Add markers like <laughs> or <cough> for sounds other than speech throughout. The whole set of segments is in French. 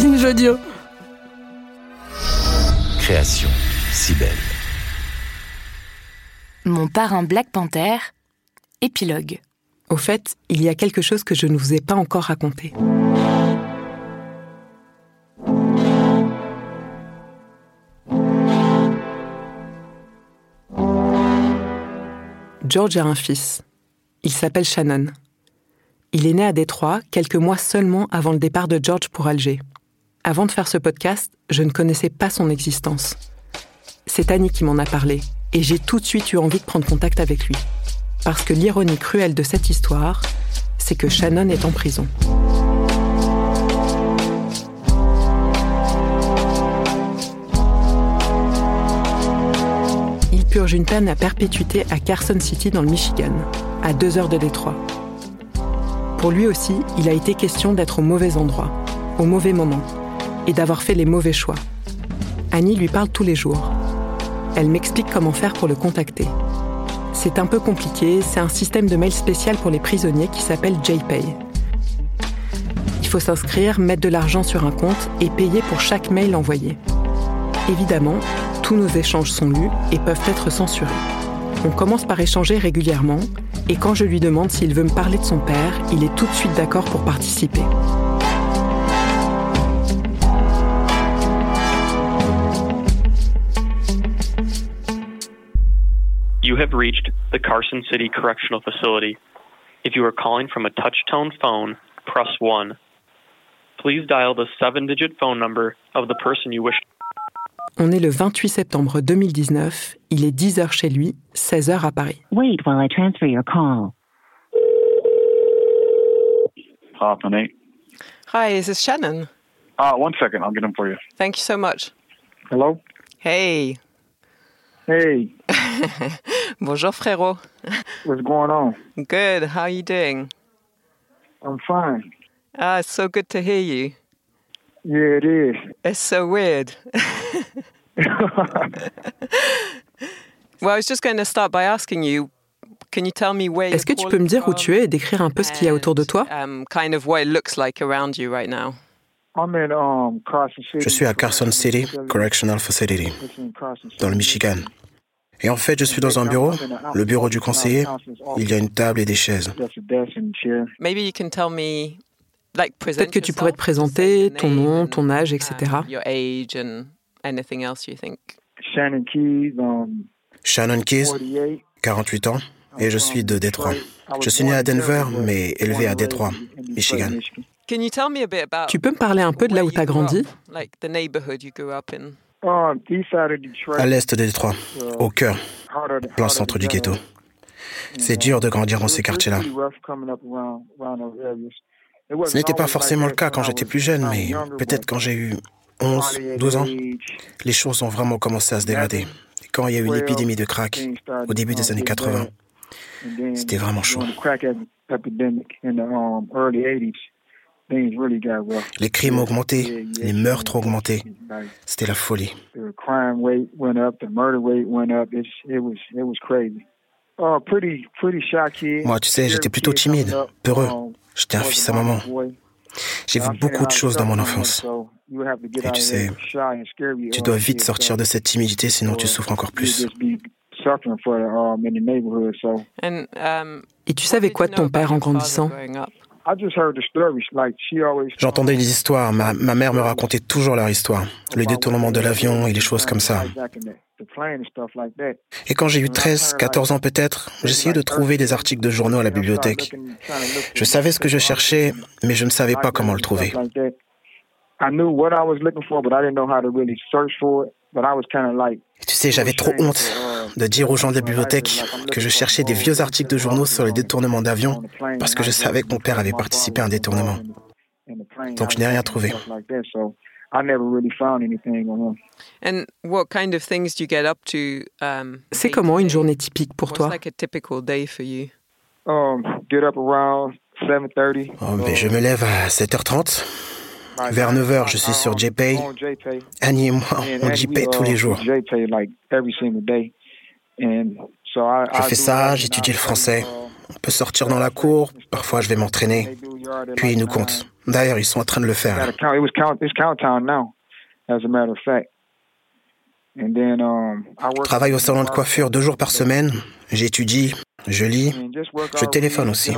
Binge Audio. Création si belle. Mon parrain Black Panther, épilogue. Au fait, il y a quelque chose que je ne vous ai pas encore raconté. George a un fils. Il s'appelle Shannon. Il est né à Détroit quelques mois seulement avant le départ de George pour Alger. Avant de faire ce podcast, je ne connaissais pas son existence. C'est Annie qui m'en a parlé, et j'ai tout de suite eu envie de prendre contact avec lui. Parce que l'ironie cruelle de cette histoire, c'est que Shannon est en prison. Il purge une peine à perpétuité à Carson City dans le Michigan, à deux heures de Détroit. Pour lui aussi, il a été question d'être au mauvais endroit, au mauvais moment, et d'avoir fait les mauvais choix. Annie lui parle tous les jours. Elle m'explique comment faire pour le contacter. C'est un peu compliqué, c'est un système de mail spécial pour les prisonniers qui s'appelle JPay. Il faut s'inscrire, mettre de l'argent sur un compte et payer pour chaque mail envoyé. Évidemment, tous nos échanges sont lus et peuvent être censurés. On commence par échanger régulièrement et quand je lui demande s'il veut me parler de son père, il est tout de suite d'accord pour participer. Have reached the Carson City Correctional Facility. If you are calling from a touch-tone phone, press 1. Please dial the seven-digit phone number of the person you wish On est le 28 septembre 2019, il est 10h chez lui, 16h à Paris. Wait while I transfer your call. Hoffman 8. Hi, this is this Shannon? Uh, one second, I'll get him for you. Thank you so much. Hello? Hey. Hey, <laughs> Bonjour frérot. what's going on? Good, how are you doing? I'm fine. Ah, it's so good to hear you. Yeah, it is. It's so weird. <laughs> well, I was just going to start by asking you, can you tell me where Est-ce que tu peux me dire où tu es et décrire un peu ce qu'il y a autour de toi? Um, kind of what it looks like around you right now? I'm in um, Carson City. Je suis à Carson City Correctional Facility, dans le Michigan. Et en fait, je suis dans un bureau, le bureau du conseiller. Il y a une table et des chaises. That's a desk and a chair. Maybe you can tell me, like, present Peut-être que tu pourrais te yourself, présenter, ton your nom, ton âge, etc. um, your age and anything else you think. Shannon Keys, um, Shannon Keys, 48. 48 ans, et je suis de Détroit. Je suis né à Denver, mais élevé à Détroit, Michigan. Can you tell me a bit about Tu peux me parler un peu de là où you tu as grandi? À l'est de Détroit, au cœur, plein centre du ghetto. C'est dur de grandir dans ces quartiers-là. Ce n'était pas forcément le cas quand j'étais plus jeune, mais peut-être quand j'ai eu 11, 12 ans, les choses ont vraiment commencé à se dégrader. Quand il y a eu l'épidémie de crack, au début des années 80, c'était vraiment chaud. Les crimes ont augmenté, les meurtres ont augmenté. C'était la folie. The crime rate went up, the murder rate went up. It's, it was it was crazy. Pretty pretty shy kid. Moi, tu sais, j'étais plutôt timide, peureux. J'étais un fils à maman. J'ai vu beaucoup de choses dans mon enfance. Et tu sais, tu dois vite sortir de cette timidité, sinon tu souffres encore plus. And, um, Et tu savais quoi de ton père en grandissant? J'entendais les histoires, ma, ma mère me racontait toujours leur histoire, le détournement de l'avion et les choses comme ça. Et quand j'ai eu 13, 14 ans peut-être, j'essayais de trouver des articles de journaux à la bibliothèque. Je savais ce que je cherchais, mais je ne savais pas comment le trouver. Tu sais, j'avais trop honte. De dire aux gens de la bibliothèque que je cherchais des vieux articles de journaux sur les détournements d'avions parce que je savais que mon père avait participé à un détournement. Donc je n'ai rien trouvé. C'est comment une journée typique pour toi? Um, get up around 7:30. Oh, mais je me lève à 7h30. Vers 9h, je suis sur JPay. Annie et moi, on JPay tous les jours. Je fais ça, j'étudie le français. On peut sortir dans la cour, parfois je vais m'entraîner. Puis ils nous comptent. D'ailleurs, ils sont en train de le faire. là. Je travaille au salon de coiffure deux jours par semaine. J'étudie, je lis, je téléphone aussi.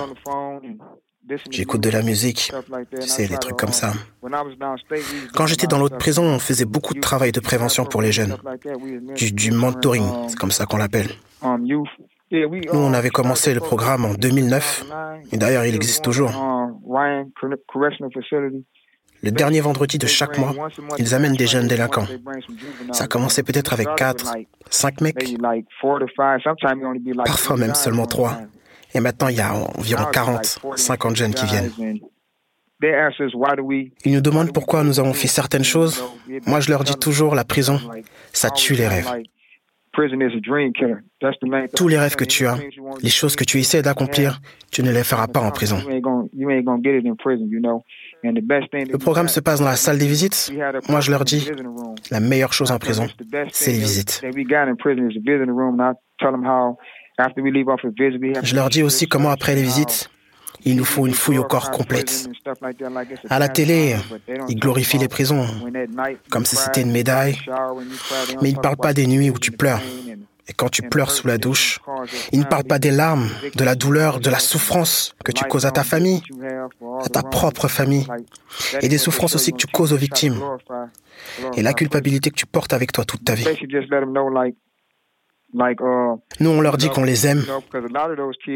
J'écoute de la musique, tu sais, des trucs comme ça. Quand j'étais dans l'autre prison, on faisait beaucoup de travail de prévention pour les jeunes. Du, mentoring, c'est comme ça qu'on l'appelle. Nous, on avait commencé le programme en 2009, et d'ailleurs, il existe toujours. Le dernier vendredi de chaque mois, ils amènent des jeunes délinquants. Ça a commencé peut-être avec 4, 5 mecs, parfois même seulement 3. Et maintenant, il y a environ 40, 50 jeunes qui viennent. Ils nous demandent pourquoi nous avons fait certaines choses. Moi, je leur dis toujours, la prison, ça tue les rêves. Tous les rêves que tu as, les choses que tu essaies d'accomplir, tu ne les feras pas en prison. Le programme se passe dans la salle des visites. Moi, je leur dis, la meilleure chose en prison, c'est les visites. Je leur dis aussi comment, après les visites, il nous faut une fouille au corps complète. À la télé, ils glorifient les prisons comme si c'était une médaille, mais ils ne parlent pas des nuits où tu pleures. Et quand tu pleures sous la douche, ils ne parlent pas des larmes, de la douleur, de la souffrance que tu causes à ta famille, à ta propre famille, et des souffrances aussi que tu causes aux victimes, et la culpabilité que tu portes avec toi toute ta vie. Nous, on leur dit qu'on les aime.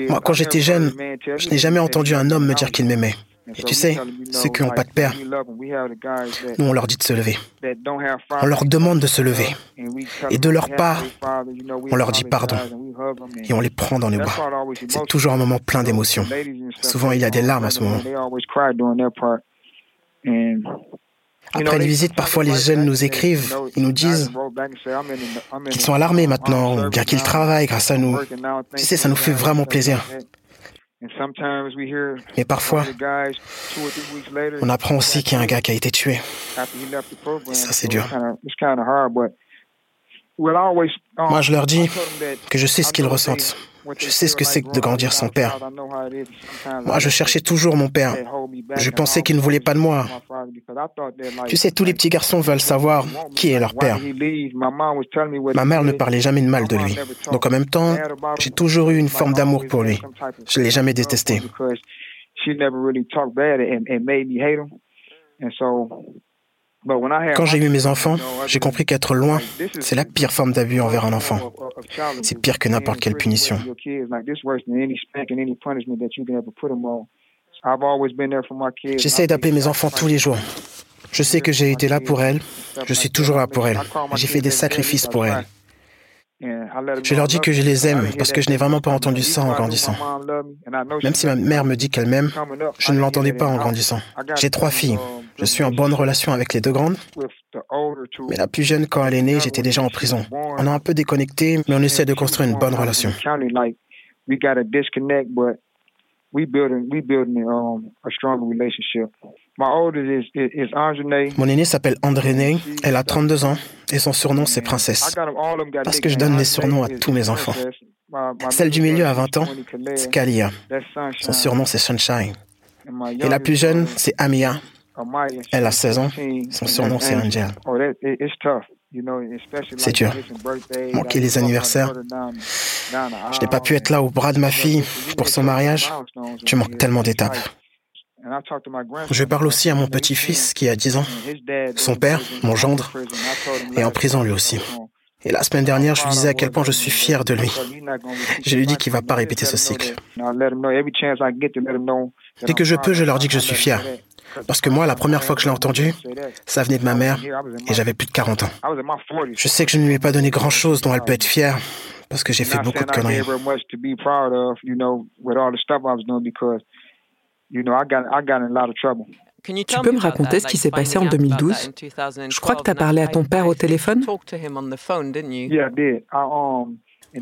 Moi, quand j'étais jeune, je n'ai jamais entendu un homme me dire qu'il m'aimait. Et tu sais, ceux qui n'ont pas de père, nous, on leur dit de se lever. On leur demande de se lever. Et de leur part, on leur dit pardon. Et on les prend dans les bras. C'est toujours un moment plein d'émotions. Souvent, il y a des larmes à ce moment. Après les visites, parfois les jeunes nous écrivent, ils nous disent qu'ils sont à l'armée maintenant, ou bien qu'ils travaillent grâce à nous. Tu sais, ça nous fait vraiment plaisir. Mais parfois, on apprend aussi qu'il y a un gars qui a été tué. Et ça, c'est dur. Moi, je leur dis que je sais ce qu'ils ressentent. Je sais ce que c'est de grandir sans père. Moi, je cherchais toujours mon père. Je pensais qu'il ne voulait pas de moi. Tu sais, tous les petits garçons veulent savoir qui est leur père. Ma mère ne parlait jamais de mal de lui. Donc en même temps, j'ai toujours eu une forme d'amour pour lui. Je ne l'ai jamais détesté. Quand j'ai eu mes enfants, j'ai compris qu'être loin, c'est la pire forme d'abus envers un enfant. C'est pire que n'importe quelle punition. J'essaie d'appeler mes enfants tous les jours. Je sais que j'ai été là pour elles. Je suis toujours là pour elles. J'ai fait des sacrifices pour elles. Je leur dis que je les aime parce que je n'ai vraiment pas entendu ça en grandissant. Même si ma mère me dit qu'elle m'aime, je ne l'entendais pas en grandissant. J'ai trois filles. Je suis en bonne relation avec les deux grandes. Mais la plus jeune, quand elle est née, j'étais déjà en prison. On a un peu déconnecté, mais on essaie de construire une bonne relation. Mon aînée s'appelle Andréné, elle a 32 ans et son surnom c'est Princesse. Parce que je donne des surnoms à tous mes enfants. Celle du milieu a 20 ans, c'est Kalia. Son surnom c'est Sunshine. Et la plus jeune, c'est Amia. Elle a 16 ans, son surnom c'est Angel. C'est dur. Manquer les anniversaires. Je n'ai pas pu être là au bras de ma fille pour son mariage. Tu manques tellement d'étapes. Je parle aussi à mon petit-fils qui a 10 ans. Son père, mon gendre, est en prison lui aussi. Et la semaine dernière, je lui disais à quel point je suis fier de lui. Je lui dis qu'il ne va pas répéter ce cycle. Dès que je peux, je leur dis que je suis fier. Parce que moi, la première fois que je l'ai entendu, ça venait de ma mère et j'avais plus de 40 ans. Je sais que je ne lui ai pas donné grand-chose dont elle peut être fière, parce que j'ai fait beaucoup de conneries. Tu peux me raconter ce qui s'est passé en 2012 Je crois que tu as parlé à ton père au téléphone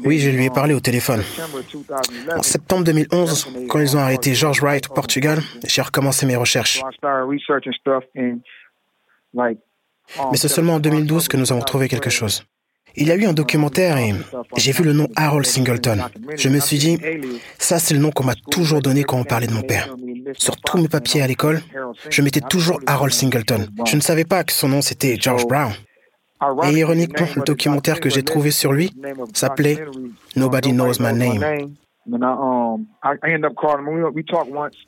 oui, je lui ai parlé au téléphone. En septembre 2011, quand ils ont arrêté George Wright au Portugal, j'ai recommencé mes recherches. Mais c'est seulement en 2012 que nous avons trouvé quelque chose. Il y a eu un documentaire et j'ai vu le nom Harold Singleton. Je me suis dit, ça c'est le nom qu'on m'a toujours donné quand on parlait de mon père. Sur tous mes papiers à l'école, je mettais toujours Harold Singleton. Je ne savais pas que son nom c'était George Brown. Et ironiquement, le documentaire que j'ai trouvé sur lui s'appelait Nobody Knows My Name.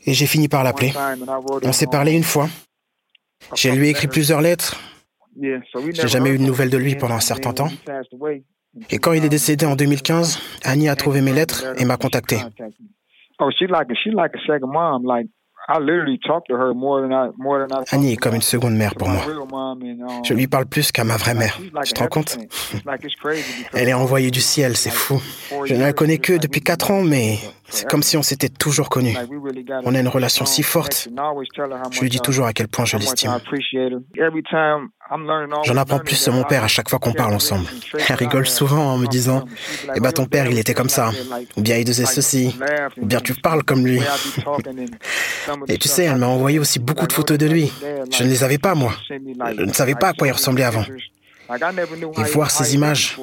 Et j'ai fini par l'appeler. On s'est parlé une fois. J'ai lui écrit plusieurs lettres. J'ai jamais eu de nouvelles de lui pendant un certain temps. Et quand il est décédé en 2015, Annie a trouvé mes lettres et m'a contacté. Annie est comme une seconde mère pour moi. Je lui parle plus qu'à ma vraie mère. Tu te rends compte? <laughs> Elle est envoyée du ciel, c'est fou. Je ne la connais que depuis quatre ans, mais c'est comme si on s'était toujours connus. On a une relation si forte. Je lui dis toujours à quel point je l'estime. J'en apprends plus sur mon père à chaque fois qu'on parle ensemble. Elle rigole souvent en me disant Eh ben ton père, il était comme ça. Ou bien il faisait ceci. Ou bien tu parles comme lui. <laughs> Et tu sais, elle m'a envoyé aussi beaucoup de photos de lui. Je ne les avais pas, moi. Je ne savais pas à quoi il ressemblait avant. Et voir ces images,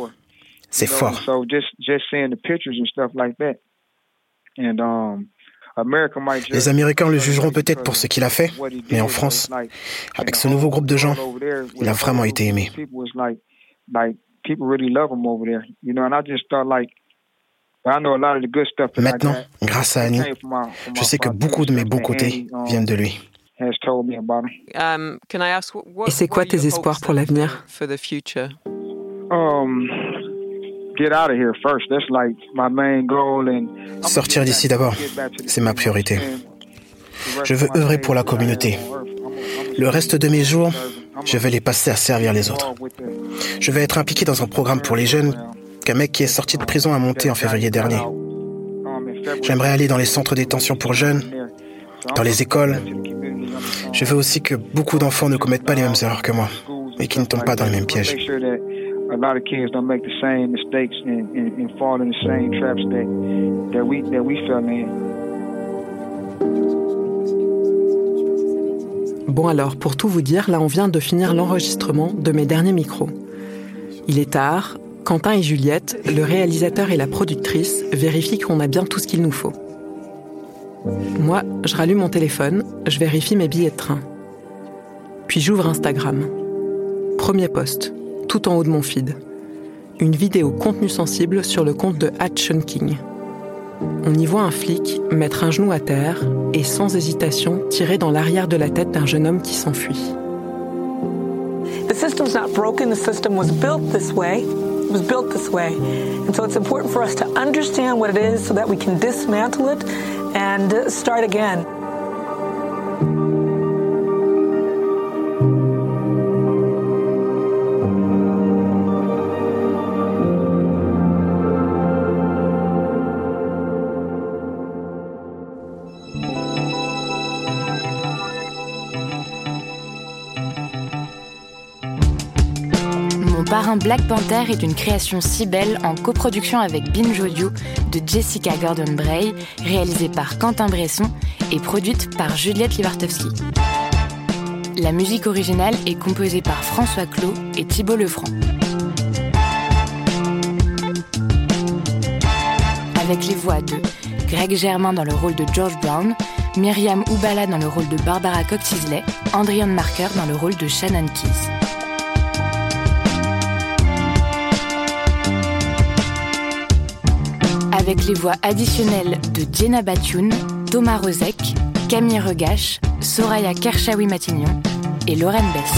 c'est fort. Les Américains le jugeront peut-être pour ce qu'il a fait, mais en France, avec ce nouveau groupe de gens, il a vraiment été aimé. Maintenant, grâce à Annie, je sais que beaucoup de mes bons côtés viennent de lui. Um, Et c'est quoi tes espoirs pour l'avenir? Sortir d'ici d'abord, c'est ma priorité. Je veux œuvrer pour la communauté. Le reste de mes jours, je vais les passer à servir les autres. Je vais être impliqué dans un programme pour les jeunes qu'un mec qui est sorti de prison a monté en février dernier. J'aimerais aller dans les centres de détention pour jeunes, dans les écoles. Je veux aussi que beaucoup d'enfants ne commettent pas les mêmes erreurs que moi et qu'ils ne tombent pas dans les mêmes pièges. Bon alors, pour tout vous dire, là on vient de finir l'enregistrement de mes derniers micros. Il est tard, Quentin et Juliette, le réalisateur et la productrice, vérifient qu'on a bien tout ce qu'il nous faut. Moi, je rallume mon téléphone, je vérifie mes billets de train. Puis j'ouvre Instagram. Premier post, tout en haut de mon feed. Une vidéo contenu sensible sur le compte de Action King. On y voit un flic mettre un genou à terre et sans hésitation tirer dans l'arrière de la tête d'un jeune homme qui s'enfuit. The system's not broken, the system was built this way. It was built this way. And so it's important for us to understand what it is so that we can dismantle it and start again. Black Panther est une création si belle en coproduction avec Binge Audio de Jessica Gordon Bray, réalisée par Quentin Bresson et produite par Juliette Libartowski. La musique originale est composée par François Clos et Thibault Lefranc. Avec les voix de Greg Germain dans le rôle de George Brown, Myriam Oubala dans le rôle de Barbara Cox-Isley, Andrian Marker dans le rôle de Shannon Keys. Avec les voix additionnelles de Jenna Batune, Thomas Rozek, Camille Regache, Soraya Kershawi-Matignon et Lorraine Bess.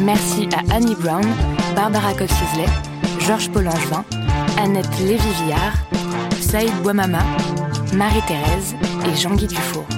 Merci à Annie Brown, Barbara Cox-Isley, Georges Paul-Angevin, Annette Lévy-Villard, Saïd Bouamama, Marie-Thérèse et Jean-Guy Dufour.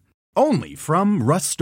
Only from Rust